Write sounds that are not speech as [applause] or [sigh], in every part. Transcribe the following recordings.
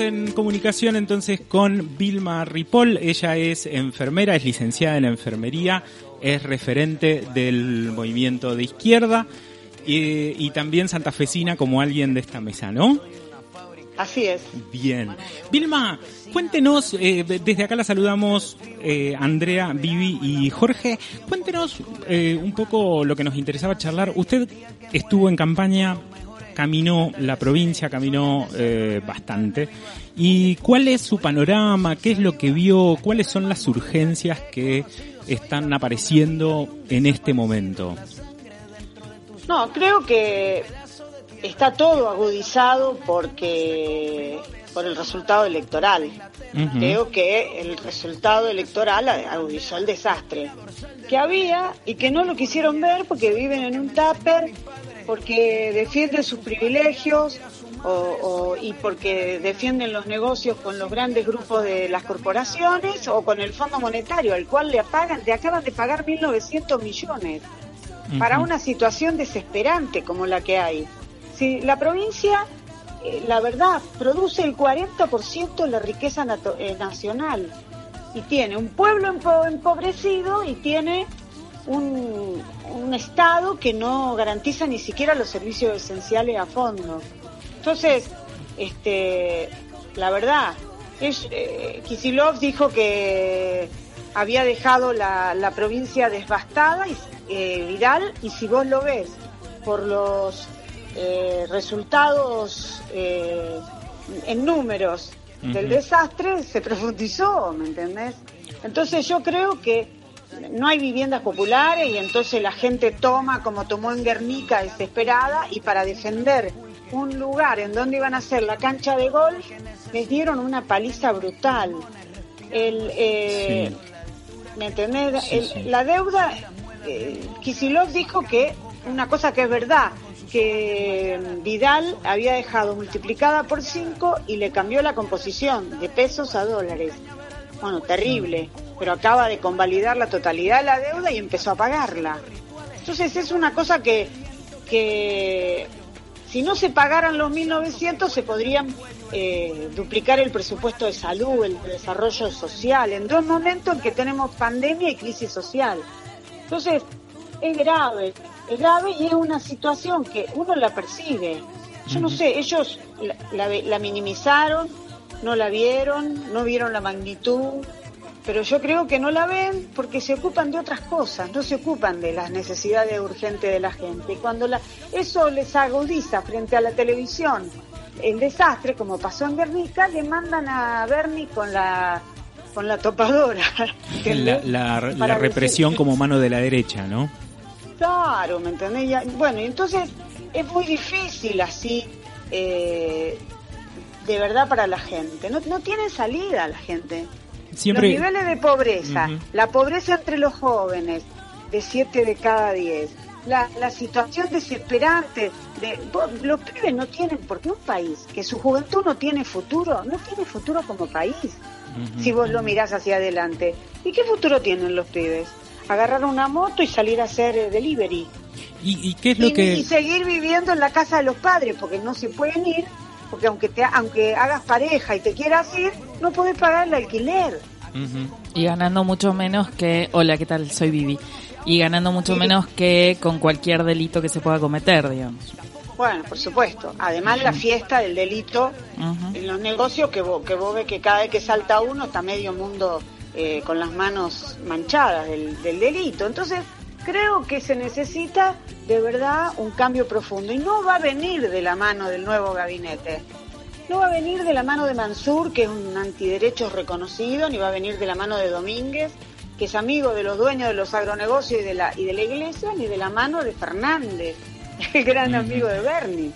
En comunicación entonces con Vilma Ripoll. Ella es enfermera, es licenciada en enfermería, es referente del movimiento de izquierda eh, y también santafesina como alguien de esta mesa, ¿no? Así es. Bien. Vilma, cuéntenos, eh, desde acá la saludamos eh, Andrea, Vivi y Jorge. Cuéntenos eh, un poco lo que nos interesaba charlar. Usted estuvo en campaña, caminó la provincia, caminó eh, bastante. ¿Y cuál es su panorama? ¿Qué es lo que vio? ¿Cuáles son las urgencias que están apareciendo en este momento? No, creo que está todo agudizado porque por el resultado electoral. Creo que el resultado electoral agudizó el desastre que había y que no lo quisieron ver porque viven en un tupper, porque defienden sus privilegios o, o- y porque defienden los negocios con los grandes grupos de las corporaciones o con el Fondo Monetario, al cual le pagan, le acaban de pagar 1.900 millones para una situación desesperante como la que hay. Si la provincia, eh, la verdad, produce el 40% de la riqueza eh, nacional y tiene un pueblo empo- empobrecido y tiene un, un Estado que no garantiza ni siquiera los servicios esenciales a fondo. Entonces, este, la verdad, es, eh, Kisilov dijo que había dejado la, la provincia devastada, y, eh, Vidal, y si vos lo ves por los eh, resultados eh, en números del desastre, se profundizó, ¿me entendés? Entonces yo creo que no hay viviendas populares y entonces la gente toma como tomó en Guernica desesperada y para defender un lugar en donde iban a hacer la cancha de golf les dieron una paliza brutal. El, eh, ¿Me entendés? Sí, El- sí. La deuda, eh, Kisilov dijo que una cosa que es verdad, que mm, Vidal había dejado multiplicada por 5 y le cambió la composición de pesos a dólares. Bueno, terrible, pero acaba de convalidar la totalidad de la deuda y empezó a pagarla. Entonces es una cosa que, que si no se pagaran los 1.900 se podrían eh, duplicar el presupuesto de salud, el de desarrollo social, en dos momentos en que tenemos pandemia y crisis social. Entonces es grave, es grave y es una situación que uno la percibe. Yo no sé, ellos la, la- la minimizaron, no la vieron, no vieron la magnitud, pero yo creo que no la ven porque se ocupan de otras cosas, no se ocupan de las necesidades urgentes de la gente. Cuando la, eso les agudiza frente a la televisión el desastre, como pasó en Guernica, le mandan a Bernie con la con la topadora. [laughs] La, represión decir- como mano de la derecha, ¿no? Claro, ¿me entendés? Bueno, y entonces es muy difícil así, eh, de verdad para la gente. No, no tiene salida la gente. Siempre. Los niveles de pobreza, la pobreza entre los jóvenes, de 7 de cada 10, la, la situación desesperante, de, los pibes no tienen, porque un país que su juventud no tiene futuro, no tiene futuro como país, si vos lo mirás hacia adelante. ¿Y qué futuro tienen los pibes? Agarrar una moto y salir a hacer eh, delivery. ¿Y, y qué es lo Y, que.? y seguir viviendo en la casa de los padres, porque no se pueden ir, porque aunque te aunque hagas pareja y te quieras ir, no podés pagar el alquiler. Y ganando mucho menos que... Hola, ¿qué tal? Soy Vivi. Y ganando mucho Sí. menos que con cualquier delito que se pueda cometer, digamos. Bueno, por supuesto. Además la fiesta del delito en los negocios que vos, que vos ves que cada vez que salta uno está medio mundo eh, con las manos manchadas del, del delito. Entonces creo que se necesita de verdad un cambio profundo y no va a venir de la mano del nuevo gabinete. No va a venir de la mano de Mansur, que es un antiderechos reconocido, ni va a venir de la mano de Domínguez, que es amigo de los dueños de los agronegocios y de la, y de la iglesia, ni de la mano de Fernández, [laughs] el gran amigo de Bernie.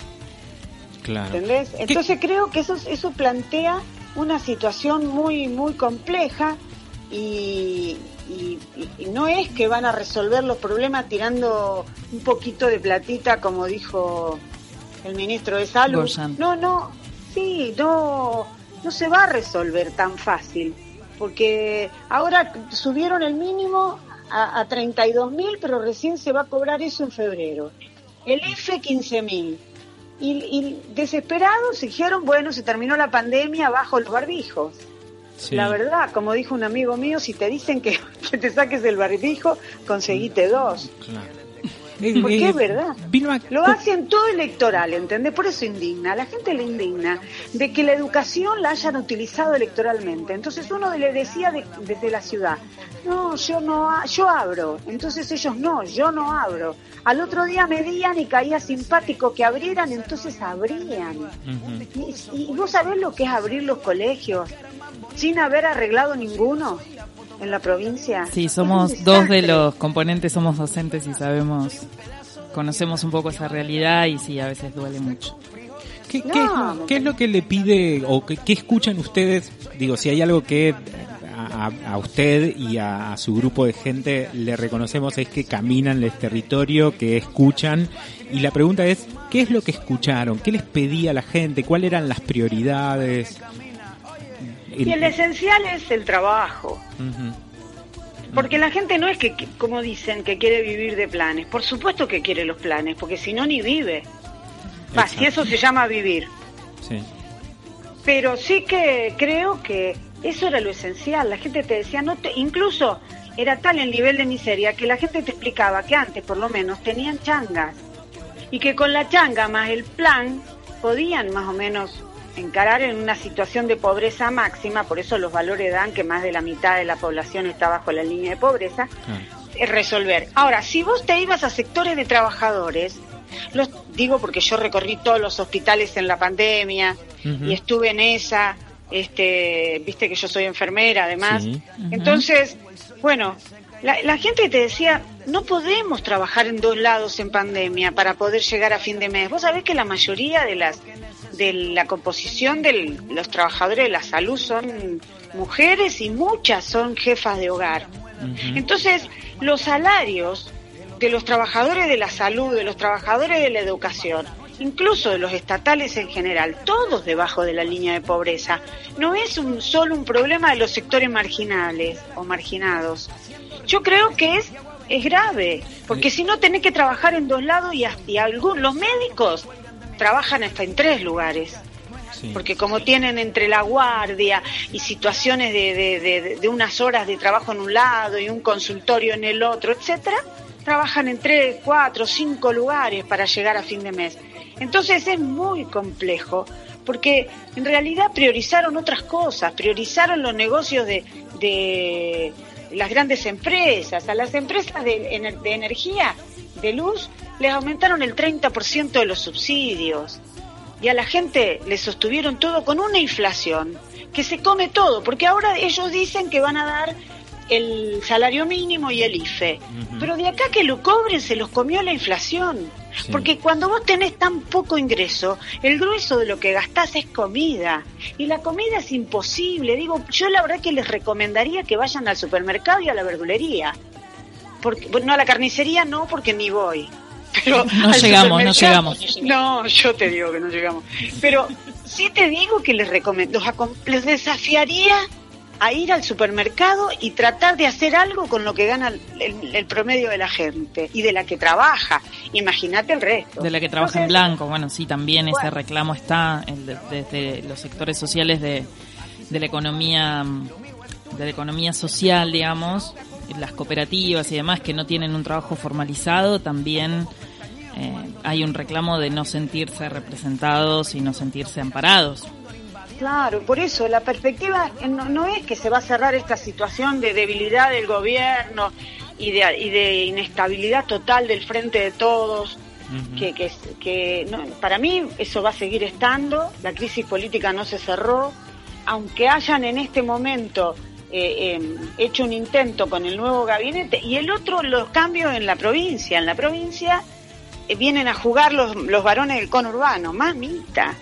Claro. ¿Entendés? Entonces creo que eso, eso plantea una situación muy, muy compleja y, y- y no es que van a resolver los problemas tirando un poquito de platita, como dijo el ministro de Salud. No, no, sí, no, no se va a resolver tan fácil, porque ahora subieron el mínimo a, a 32 mil, pero recién se va a cobrar eso en febrero. El IFE 15 mil. Y, y desesperados dijeron, bueno, se terminó la pandemia, bajo los barbijos. Sí. La verdad, como dijo un amigo mío, si te dicen que, que te saques el barbijo, conseguite dos. Claro. Porque es verdad. Vilma, Lo hacen todo electoral, ¿entendés? Por eso indigna. La gente le indigna de que la educación la hayan utilizado electoralmente. Entonces uno le decía de- desde la ciudad, no, yo no, yo abro. Entonces ellos no, yo no abro. Al otro día medían y caía simpático que abrieran, entonces abrían. Y vos sabés lo que es abrir los colegios sin haber arreglado ninguno en la provincia. Sí, somos dos de los componentes, somos docentes y sabemos, conocemos un poco esa realidad y sí, a veces duele mucho. ¿Qué, qué No, es, no qué es lo que le pide o qué, qué escuchan ustedes? Digo, si hay algo que a usted y a, a su grupo de gente le reconocemos es que caminan el territorio, que escuchan. Y la pregunta es, ¿qué es lo que escucharon? ¿Qué les pedía la gente? ¿Cuáles eran las prioridades? Y el esencial es el trabajo. Porque la gente no es que, como dicen, que quiere vivir de planes. Por supuesto que quiere los planes, porque si no, ni vive. Va, si eso se llama vivir. Sí. Pero sí que creo que eso era lo esencial. La gente te decía, no te, incluso era tal el nivel de miseria que la gente te explicaba que antes, por lo menos, tenían changas. Y que con la changa más el plan podían más o menos encarar en una situación de pobreza máxima, por eso los valores dan que más de la mitad de la población está bajo la línea de pobreza, eh, resolver. Ahora, si vos te ibas a sectores de trabajadores, los digo porque yo recorrí todos los hospitales en la pandemia y estuve en esa, este, viste que yo soy enfermera además. Sí. Entonces, bueno, la, la gente te decía, no podemos trabajar en dos lados en pandemia para poder llegar a fin de mes. Vos sabés que la mayoría de las de la composición de los trabajadores de la salud son mujeres y muchas son jefas de hogar. Entonces, los salarios de los trabajadores de la salud, de los trabajadores de la educación, incluso de los estatales en general, todos debajo de la línea de pobreza, no es un, solo un problema de los sectores marginales o marginados. Yo creo que es, es grave, porque si no tenés que trabajar en dos lados y, hasta- y algún- los médicos trabajan hasta en tres lugares Sí. porque como tienen entre la guardia y situaciones de, de, de- de unas horas de trabajo en un lado y un consultorio en el otro, etcétera, trabajan en tres, cuatro, cinco lugares para llegar a fin de mes. Entonces es muy complejo, porque en realidad priorizaron otras cosas, priorizaron los negocios de, de las grandes empresas, a las empresas de, ener- de energía, de luz, les aumentaron el 30% de los subsidios. Y a la gente le sostuvieron todo con una inflación que se come todo, porque ahora ellos dicen que van a dar el salario mínimo y el IFE, pero de acá que lo cobren se los comió la inflación, Sí. porque cuando vos tenés tan poco ingreso, el grueso de lo que gastás es comida, y la comida es imposible, digo, yo la verdad que les recomendaría que vayan al supermercado y a la verdulería, porque, bueno, no a la carnicería no, porque ni voy. Pero No llegamos, no llegamos. No, yo te digo que no llegamos. Pero sí te digo que les recomiendo, los, les desafiaría a ir al supermercado y tratar de hacer algo con lo que gana el, el- el promedio de la gente y de la que trabaja. Imagínate el resto. De la que trabaja en blanco, bueno, sí, también ese reclamo está desde los sectores sociales de, de la economía de la economía social, digamos, las cooperativas y demás que no tienen un trabajo formalizado, también eh, hay un reclamo de no sentirse representados y no sentirse amparados. Claro, por eso la perspectiva no, no es que se va a cerrar esta situación de debilidad del gobierno y de, y de inestabilidad total del frente de todos, que, que, que no, para mí eso va a seguir estando, la crisis política no se cerró, aunque hayan en este momento eh, eh, hecho un intento con el nuevo gabinete y el otro los cambios en la provincia. En la provincia eh, vienen a jugar los, los varones del conurbano, mamita.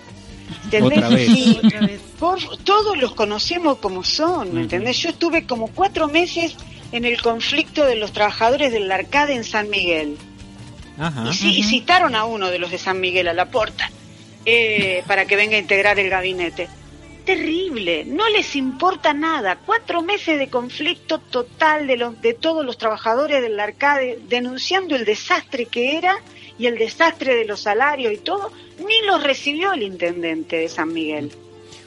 ¿Entendés? Otra vez. Sí, Otra vez. por- todos los conocemos como son, ¿me entendés? Yo estuve como cuatro meses en el conflicto de los trabajadores del Arcade en San Miguel. Ajá. Y, sí- y citaron a uno de los de San Miguel a la porta eh, para que venga a integrar el gabinete. Terrible, no les importa nada. Cuatro meses de conflicto total de, los, de todos los trabajadores del Arcade denunciando el desastre que era y el desastre de los salarios y todo. Ni los recibió el intendente de San Miguel.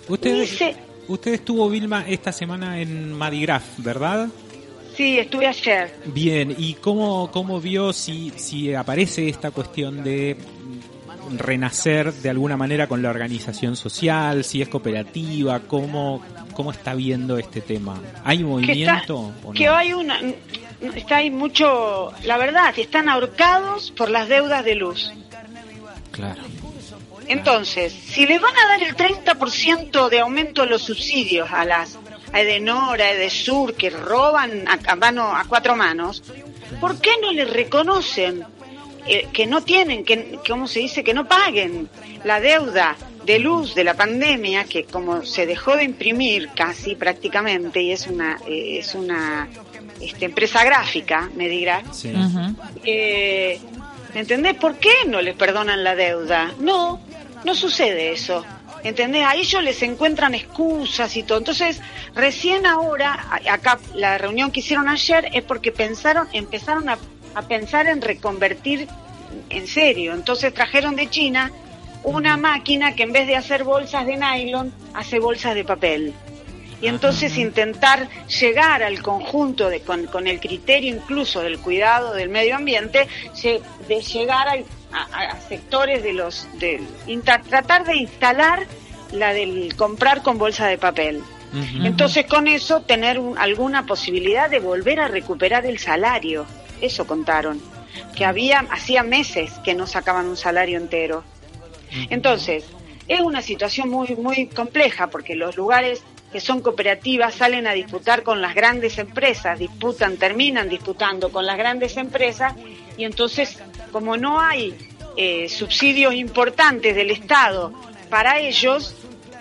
Usted, Dice- usted estuvo, Vilma, esta semana en Madigraf, ¿verdad? Sí, estuve ayer. Bien, ¿y cómo, cómo vio si, si aparece esta cuestión de renacer de alguna manera con la organización social, si es cooperativa, cómo, cómo está viendo este tema? ¿Hay que está, movimiento o no? que hay una está hay mucho la verdad están ahorcados por las deudas de luz Claro. entonces si les van a dar el 30% de aumento de los subsidios a las a Edenor, a Edesur que roban a, a mano a cuatro manos ¿por qué no les reconocen eh, que no tienen que cómo se dice que no paguen la deuda de luz de la pandemia que como se dejó de imprimir casi prácticamente y es una eh, es una este, empresa gráfica me dirá Sí. Eh, ¿me entendés? ¿por qué no les perdonan la deuda? no no sucede eso ¿entendés? a ellos les encuentran excusas y todo entonces recién ahora acá la reunión que hicieron ayer es porque pensaron empezaron a, a pensar en reconvertir en serio entonces trajeron de China una máquina que en vez de hacer bolsas de nylon hace bolsas de papel y entonces intentar llegar al conjunto de, con, con el criterio incluso del cuidado del medio ambiente de llegar al- a, a sectores de los del inta- tratar de instalar la del comprar con bolsa de papel. Entonces con eso tener un- alguna posibilidad de volver a recuperar el salario. Eso contaron que había hacía meses que no sacaban un salario entero. Entonces, es una situación muy, muy compleja porque los lugares que son cooperativas salen a disputar con las grandes empresas, disputan, terminan disputando con las grandes empresas y entonces, como no hay eh, subsidios importantes del Estado para ellos,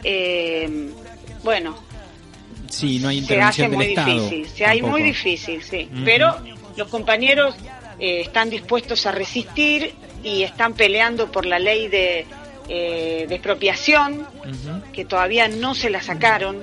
eh, bueno, Sí, no hay se hace del muy Estado. difícil, se hay muy difícil, sí. Pero los compañeros eh, están dispuestos a resistir y están peleando por la ley de, eh, de expropiación, que todavía no se la sacaron.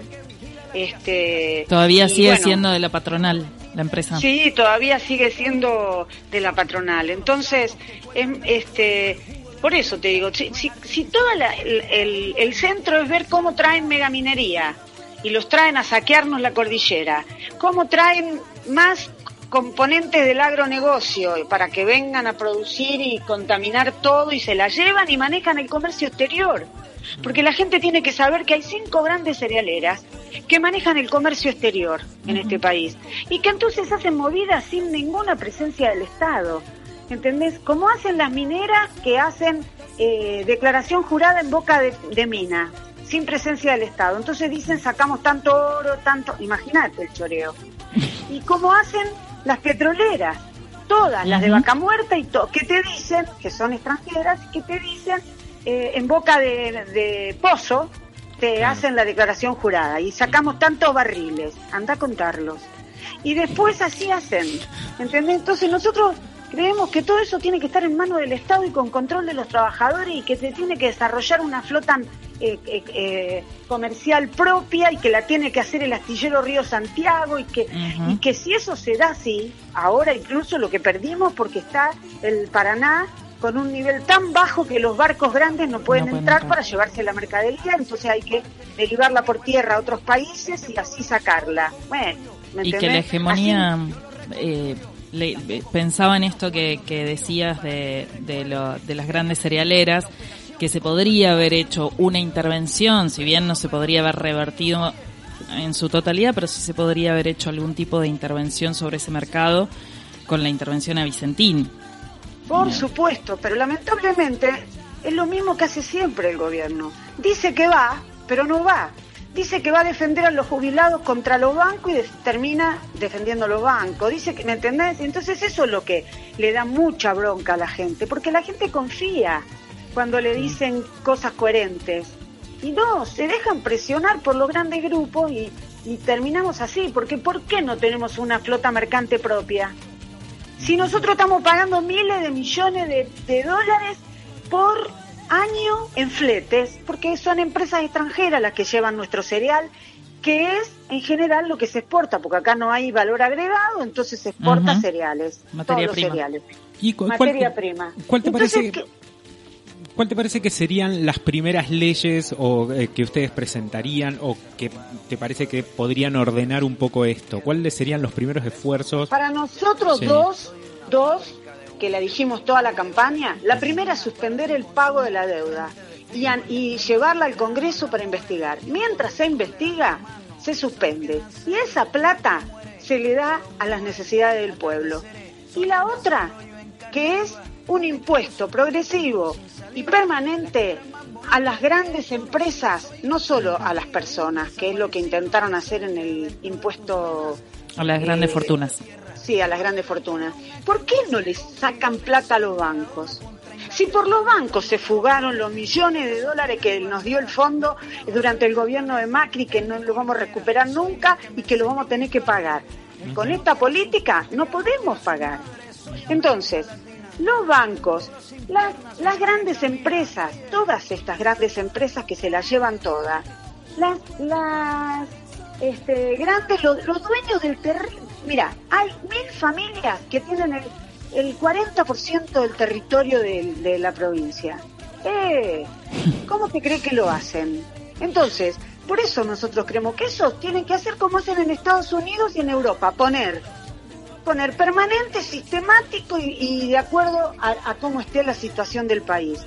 Este, Todavía sigue bueno, siendo de la patronal, la empresa. Sí, todavía sigue siendo de la patronal. Entonces, em, este, por eso te digo, si, si, si toda la- el, el- el centro es ver cómo traen megaminería y los traen a saquearnos la cordillera, cómo traen más componentes del agronegocio para que vengan a producir y contaminar todo y se la llevan y manejan el comercio exterior. Porque la gente tiene que saber que hay cinco grandes cerealeras que manejan el comercio exterior en este país y que entonces hacen movidas sin ninguna presencia del Estado. ¿Entendés? Como hacen las mineras que hacen eh, declaración jurada en boca de, de mina, sin presencia del Estado. Entonces dicen sacamos tanto oro, tanto... Imagínate el choreo. Y como hacen las petroleras, todas, las de vaca muerta y todo, que te dicen, que son extranjeras, que te dicen eh, en boca de, de pozo, te hacen la declaración jurada y sacamos tantos barriles, anda a contarlos. Y después así hacen, ¿entendés? Entonces nosotros creemos que todo eso tiene que estar en manos del Estado y con control de los trabajadores y que se tiene que desarrollar una flota eh, eh, eh, comercial propia y que la tiene que hacer el astillero Río Santiago y que, y que si eso se da así, ahora incluso lo que perdimos porque está el Paraná con un nivel tan bajo que los barcos grandes no pueden, pueden entrar entrar. para llevarse la mercadería, entonces hay que derivarla por tierra a otros países y así sacarla. Bueno, ¿me y que la hegemonía eh, le- pensaba en esto que, que decías de, de, lo- de las grandes cerealeras que se podría haber hecho una intervención si bien no se podría haber revertido en su totalidad pero sí se podría haber hecho algún tipo de intervención sobre ese mercado con la intervención a Vicentín Por supuesto, pero lamentablemente es lo mismo que hace siempre el gobierno. Dice que va, pero no va. dice que va a defender a los jubilados contra los bancos y de- termina defendiendo a los bancos. Dice que, ¿me entendés? Entonces eso es lo que le da mucha bronca a la gente, porque la gente confía cuando le dicen cosas coherentes. Y no, se dejan presionar por los grandes grupos y, y terminamos así, porque ¿por qué no tenemos una flota mercante propia? Si nosotros estamos pagando miles de millones de, de dólares por año en fletes, porque son empresas extranjeras las que llevan nuestro cereal, que es en general lo que se exporta, porque acá no hay valor agregado, entonces se exporta cereales, Materia todos los prima. cereales, ¿Y cu- materia cuál, prima. cuál te Entonces, parece- ¿qué- cuál te parece que serían las primeras leyes o eh, que ustedes presentarían o que te parece que podrían ordenar un poco esto? ¿Cuáles serían los primeros esfuerzos? Para nosotros Sí. dos, dos, que la dijimos toda la campaña, la primera es suspender el pago de la deuda y llevarla al Congreso para investigar. Mientras se investiga, se suspende. Y esa plata se le da a las necesidades del pueblo. Y la otra, que es un impuesto progresivo y permanente a las grandes empresas, no solo a las personas, que es lo que intentaron hacer en el impuesto A las grandes Eh, fortunas. Sí, a las grandes fortunas. ¿Por qué no les sacan plata a los bancos? Si por los bancos se fugaron los millones de dólares que nos dio el fondo durante el gobierno de Macri, que no lo vamos a recuperar nunca y que lo vamos a tener que pagar. Con esta política no podemos pagar. Entonces, los bancos, las, las grandes empresas, todas estas grandes empresas que se las llevan todas, las, las este, grandes, los, los dueños del terreno. Mira, hay mil familias que tienen el, el 40% del territorio de, la provincia. Eh, ¿Cómo te cree que lo hacen? Entonces, por eso nosotros creemos que eso tienen que hacer como hacen en Estados Unidos y en Europa, poner poner permanente, sistemático y, y de acuerdo a, a cómo esté la situación del país,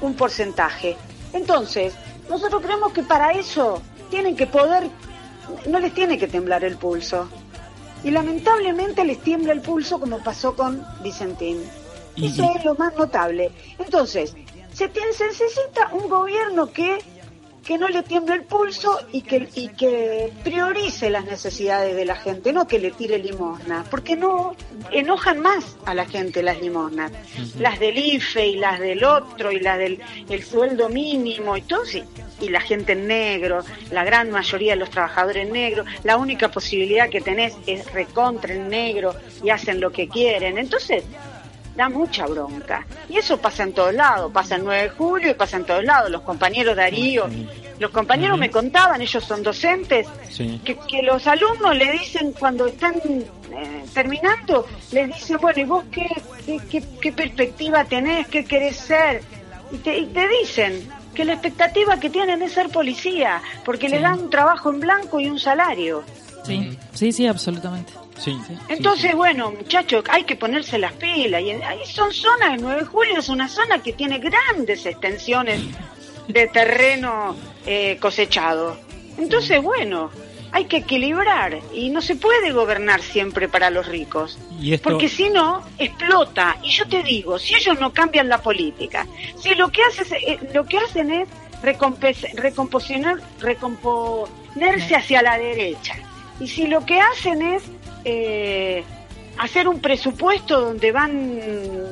un porcentaje. Entonces, nosotros creemos que para eso tienen que poder, no les tiene que temblar el pulso. Y lamentablemente les tiembla el pulso como pasó con Vicentín. Eso es lo más notable. Entonces, se necesita un gobierno que que no le tiemble el pulso y que, y que priorice las necesidades de la gente, no que le tire limosna, porque no enojan más a la gente las limosnas, las del IFE y las del otro y las del el sueldo mínimo y todo, sí, y la gente en negro, la gran mayoría de los trabajadores en negro, la única posibilidad que tenés es recontra en negro y hacen lo que quieren, entonces da mucha bronca. Y eso pasa en todos lados, pasa el 9 de julio y pasa en todos lados. Los compañeros Darío, los compañeros me contaban, ellos son docentes, Sí. que, que los alumnos le dicen cuando están eh, terminando, les dicen, bueno, ¿y vos qué, qué, qué- qué perspectiva tenés? ¿Qué querés ser? Y te, y te dicen que la expectativa que tienen es ser policía, porque les dan un trabajo en blanco y un salario. Sí, sí, sí, absolutamente. Sí. Entonces, bueno, muchachos, hay que ponerse las pilas. Y ahí son zonas, el 9 de julio es una zona que tiene grandes extensiones de terreno eh, cosechado. Entonces, bueno, hay que equilibrar y no se puede gobernar siempre para los ricos. Y esto- Porque si no, explota. Y yo te digo, si ellos no cambian la política, si lo que, haces, eh, lo que hacen es recomponerse hacia la derecha, y si lo que hacen es eh, hacer un presupuesto donde van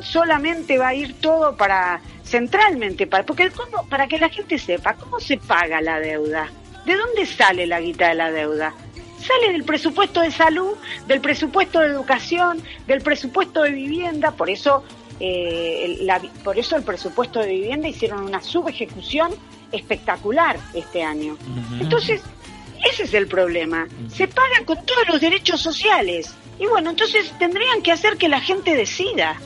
solamente va a ir todo para centralmente para porque cómo, para que la gente sepa cómo se paga la deuda de dónde sale la guita de la deuda sale del presupuesto de salud del presupuesto de educación del presupuesto de vivienda por eso eh, la- por eso el presupuesto de vivienda hicieron una subejecución espectacular este año. Entonces ese es el problema. Se paga con todos los derechos sociales. Y bueno, entonces tendrían que hacer que la gente decida.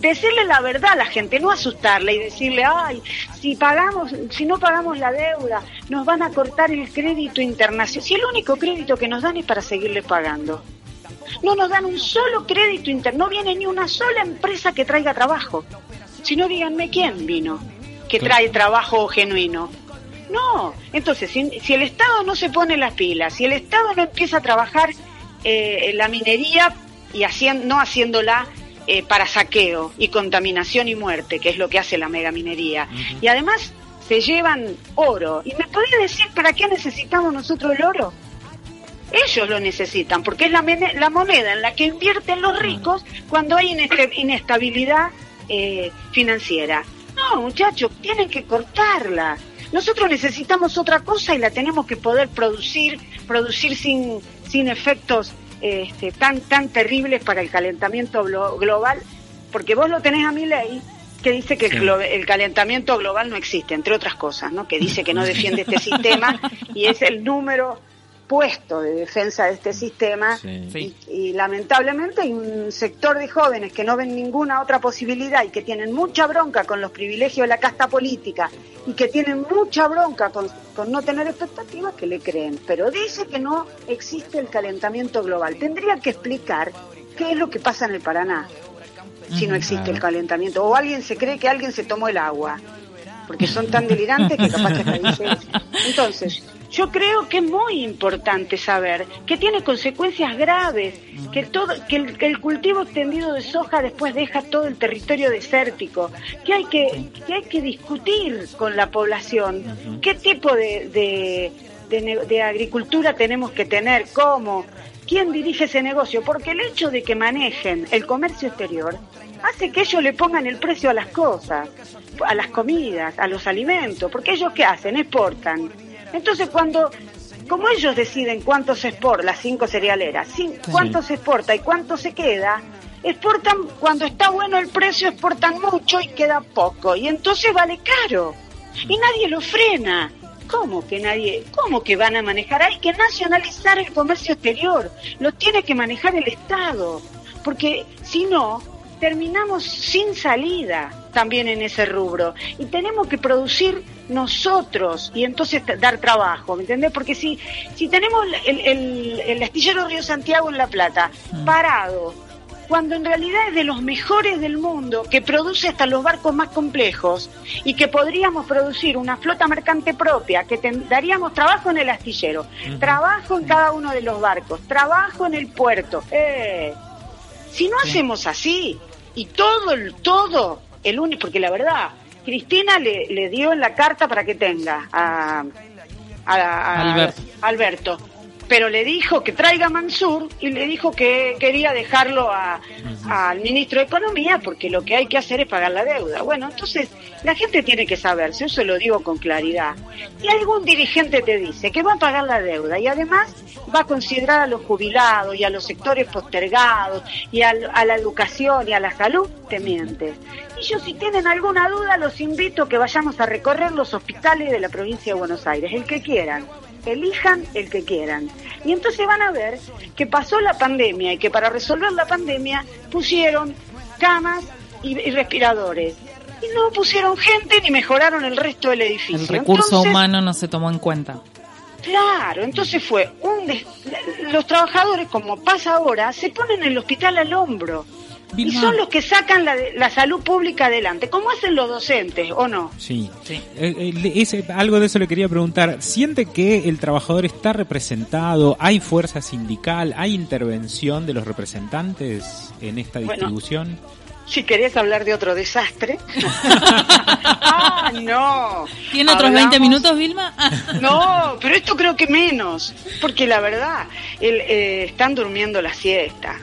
Decirle la verdad a la gente, no asustarla y decirle, ay, si pagamos, si no pagamos la deuda, nos van a cortar el crédito internacional. Si el único crédito que nos dan es para seguirle pagando. No nos dan un solo crédito interno, no viene ni una sola empresa que traiga trabajo. Si no, díganme quién vino que trae trabajo genuino. No, entonces, si, si el Estado no se pone las pilas, si el Estado no empieza a trabajar eh, la minería y no haciéndola eh, para saqueo y contaminación y muerte, que es lo que hace la megaminería, y además se llevan oro. ¿Y me podría decir para qué necesitamos nosotros el oro? Ellos lo necesitan, porque es la, moneda en la que invierten los ricos cuando hay inestabilidad eh, financiera. No, muchachos, tienen que cortarla. Nosotros necesitamos otra cosa y la tenemos que poder producir, producir sin, sin efectos este, tan, tan terribles para el calentamiento glo- global, porque vos lo tenés a mi ley que dice que el, el calentamiento global no existe, entre otras cosas, ¿no? que dice que no [laughs] defiende este sistema y es el número puesto de defensa de este sistema Sí. Sí. y, y lamentablemente hay un sector de jóvenes que no ven ninguna otra posibilidad y que tienen mucha bronca con los privilegios de la casta política y que tienen mucha bronca con, con no tener expectativas que le creen. Pero dice que no existe el calentamiento global. Tendría que explicar qué es lo que pasa en el Paraná si no existe Claro. el calentamiento. O alguien se cree que alguien se tomó el agua. Porque son tan delirantes que capaz que hasta dice eso. Entonces, yo creo que es muy importante saber que tiene consecuencias graves, que todo, que el, que el cultivo extendido de soja después deja todo el territorio desértico, que hay que, que hay que discutir con la población qué tipo de, de agricultura tenemos que tener, cómo, quién dirige ese negocio, porque el hecho de que manejen el comercio exterior hace que ellos le pongan el precio a las cosas, a las comidas, a los alimentos, porque ellos qué hacen, exportan. Entonces cuando, como ellos deciden cuánto se exporta, las cinco cerealeras, cuánto se exporta y cuánto se queda, exportan cuando está bueno el precio, exportan mucho y queda poco, y entonces vale caro. Y nadie lo frena. ¿Cómo que nadie? ¿Cómo que van a manejar? Hay que nacionalizar el comercio exterior. Lo tiene que manejar el Estado. Porque si no, terminamos sin salida también en ese rubro. Y tenemos que producir nosotros y entonces dar trabajo, ¿me entendés? Porque si, si tenemos el, el, el astillero Río Santiago en La Plata parado, cuando en realidad es de los mejores del mundo, que produce hasta los barcos más complejos y que podríamos producir una flota mercante propia, que daríamos trabajo en el astillero, trabajo en cada uno de los barcos, trabajo en el puerto. Eh, si no hacemos así y todo el todo el único porque la verdad Cristina le, le dio en la carta para que tenga a, a- a- Alberto. Alberto. pero le dijo que traiga a Mansur y le dijo que quería dejarlo a- al ministro de Economía porque lo que hay que hacer es pagar la deuda. Bueno, entonces la gente tiene que saberse, eso lo digo con claridad. Y algún dirigente te dice que va a pagar la deuda y además va a considerar a los jubilados y a los sectores postergados y al- a, la educación y a la salud, te mientes. Y yo si tienen alguna duda los invito a que vayamos a recorrer los hospitales de la provincia de Buenos Aires, el que quieran elijan el que quieran. Y entonces van a ver que pasó la pandemia y que para resolver la pandemia pusieron camas y, y respiradores. Y no pusieron gente ni mejoraron el resto del edificio. El recurso Entonces, humano no se tomó en cuenta. Claro, entonces fue un des- los trabajadores, como pasa ahora, se ponen el hospital al hombro. Y son los que sacan la, la salud pública adelante, como hacen los docentes, ¿o no? Sí. Sí. Eh, eh, ese- algo de eso le quería preguntar. ¿Siente que el trabajador está representado? ¿Hay fuerza sindical? ¿Hay intervención de los representantes en esta Bueno. Si querés hablar de otro desastre. [laughs] ah, no. ¿Tiene otros 20 Hablamos- minutos, Vilma? [laughs] No, pero esto creo que menos, porque la verdad, el, eh, están durmiendo la siesta.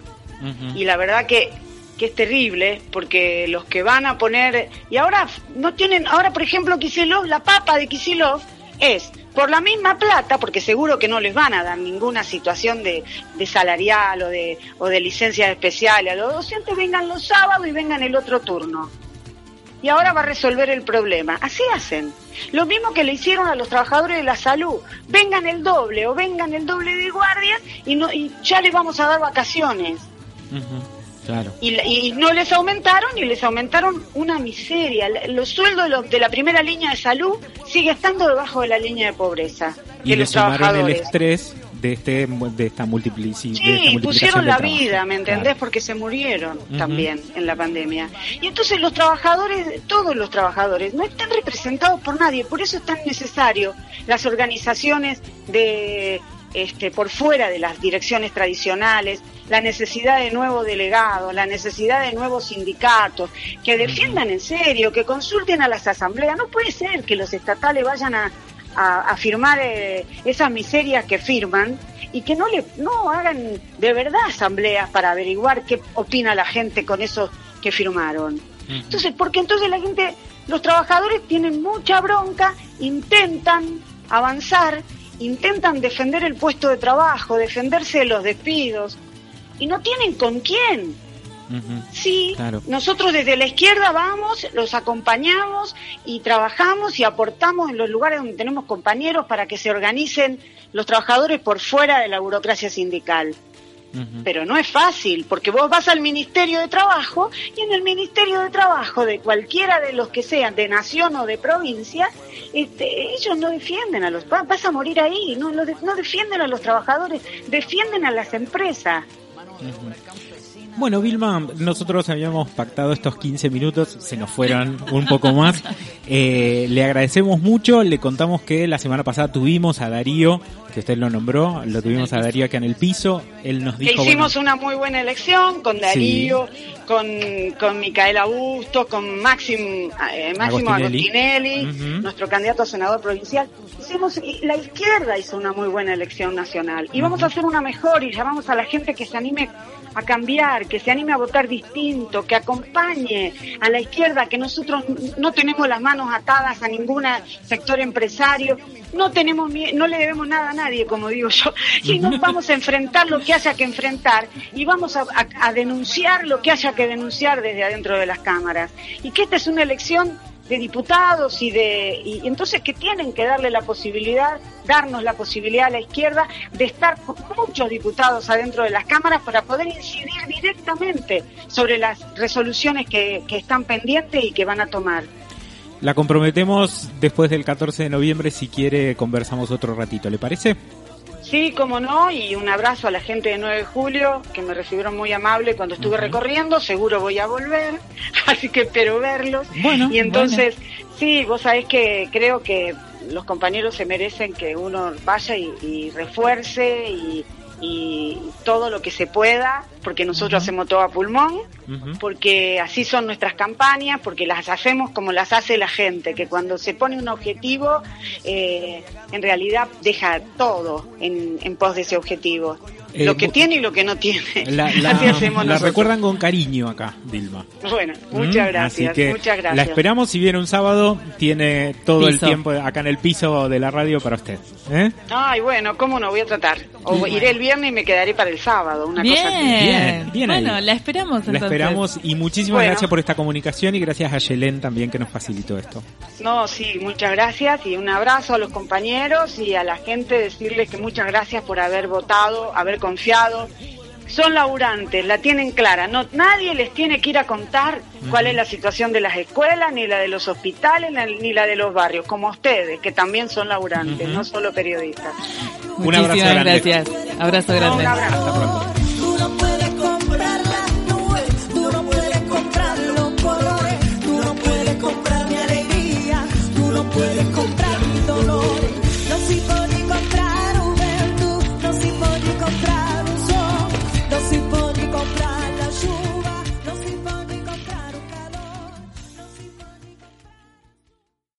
Y la verdad que, que es terrible, porque los que van a poner... Y ahora no tienen, ahora por ejemplo Kisilov, la papa de Kisilov es por la misma plata, porque seguro que no les van a dar ninguna situación de, salarial o de, o de licencias especiales. A los docentes vengan los sábados y vengan el otro turno y ahora va a resolver el problema. Así hacen. Lo mismo que le hicieron a los trabajadores de la salud. Vengan el doble o vengan el doble de guardias y, no, y ya les vamos a dar vacaciones. Claro. Y, y no les aumentaron y les aumentaron una miseria. Los sueldos de, los- de la primera línea de salud sigue estando debajo de la línea de pobreza Y de los sumaron el trabajadores. estrés de este de esta multiplici- de esta Sí, pusieron la trabajo. vida, ¿me entendés? Claro. Porque se murieron también en la pandemia. Y entonces los trabajadores, todos los trabajadores, no están representados por nadie. Por eso es tan necesario las organizaciones de este, por fuera de las direcciones tradicionales, la necesidad de nuevos delegados, la necesidad de nuevos sindicatos, que defiendan en serio, que consulten a las asambleas. No puede ser que los estatales vayan a, a, a firmar eh, esas miserias que firman y que no le no hagan de verdad asambleas para averiguar qué opina la gente con esos que firmaron. Entonces, porque entonces la gente, los trabajadores tienen mucha bronca, intentan avanzar, intentan defender el puesto de trabajo, defenderse de los despidos y no tienen con quién. Sí, Claro. nosotros desde la izquierda vamos, los acompañamos y trabajamos y aportamos en los lugares donde tenemos compañeros para que se organicen los trabajadores por fuera de la burocracia sindical. Pero no es fácil, porque vos vas al Ministerio de Trabajo y en el Ministerio de Trabajo de cualquiera de los que sean, de nación o de provincia, este, ellos no defienden a los... va- Vas a morir ahí, no, no defienden a los trabajadores, defienden a las empresas. Bueno, Vilma, nosotros habíamos pactado estos 15 minutos, se nos fueron un poco más. Eh, le agradecemos mucho, le contamos que la semana pasada tuvimos a Darío, que usted lo nombró, lo tuvimos a Darío acá en el piso, él nos Que dijo... hicimos bueno, una muy buena elección con Darío, con, con Micaela Bustos, con Máximo, eh, Máximo Agostinelli. Nuestro candidato a senador provincial. Hicimos, la izquierda hizo una muy buena elección nacional. Y vamos a hacer una mejor y llamamos a la gente que se anime a cambiar, que se anime a votar distinto, que acompañe a la izquierda, que nosotros no tenemos las manos atadas a ningún sector empresario, no tenemos no le debemos nada a nadie, como digo yo, y nos vamos a enfrentar lo que haya que enfrentar y vamos a, a- a denunciar lo que haya que denunciar desde adentro de las cámaras. Y que esta es una elección de diputados y de y entonces que tienen que darle la posibilidad, darnos la posibilidad a la izquierda de estar con muchos diputados adentro de las cámaras para poder incidir directamente sobre las resoluciones que, que están pendientes y que van a tomar. La comprometemos después del 14 de noviembre, si quiere conversamos otro ratito, ¿le parece? Sí, como no, y un abrazo a la gente de 9 de julio, que me recibieron muy amable cuando estuve recorriendo, seguro voy a volver, [laughs] así que espero verlos. Bueno, y entonces, sí, vos sabés que creo que los compañeros se merecen que uno vaya y, y refuerce y, y todo lo que se pueda, porque nosotros hacemos todo a pulmón, porque así son nuestras campañas, porque las hacemos como las hace la gente, que cuando se pone un objetivo, eh, en realidad deja todo en, en pos de ese objetivo. Eh, lo que tiene y lo que no tiene. La, [laughs] la- así hacemos la nosotros. recuerdan con cariño acá, Dilma. Bueno, muchas Mm, gracias, Así que muchas gracias. La esperamos si viene un sábado, tiene todo el tiempo acá en el piso de la radio para usted. ¿eh? Ay, bueno, ¿cómo no voy a tratar? O iré el viernes y me quedaré para el sábado, una cosa así. Bien, Bien, bien ahí. Bueno, la esperamos entonces. La esperamos y muchísimas Bueno. gracias por esta comunicación y gracias a Yelén también que nos facilitó esto. No, sí, muchas gracias y un abrazo a los compañeros y a la gente decirles que muchas gracias por haber votado, haber confiado. Son laburantes, la tienen clara. No, nadie les tiene que ir a contar cuál es la situación de las escuelas, ni la de los hospitales, ni la de los barrios, como ustedes, que también son laburantes, no solo periodistas. Un abrazo grande. gracias. Abrazo No, grande. un abrazo. Hasta pronto. Tú no puedes comprar las nubes, tú no puedes comprar los colores, tú no puedes comprar mi alegría, tú no puedes comprar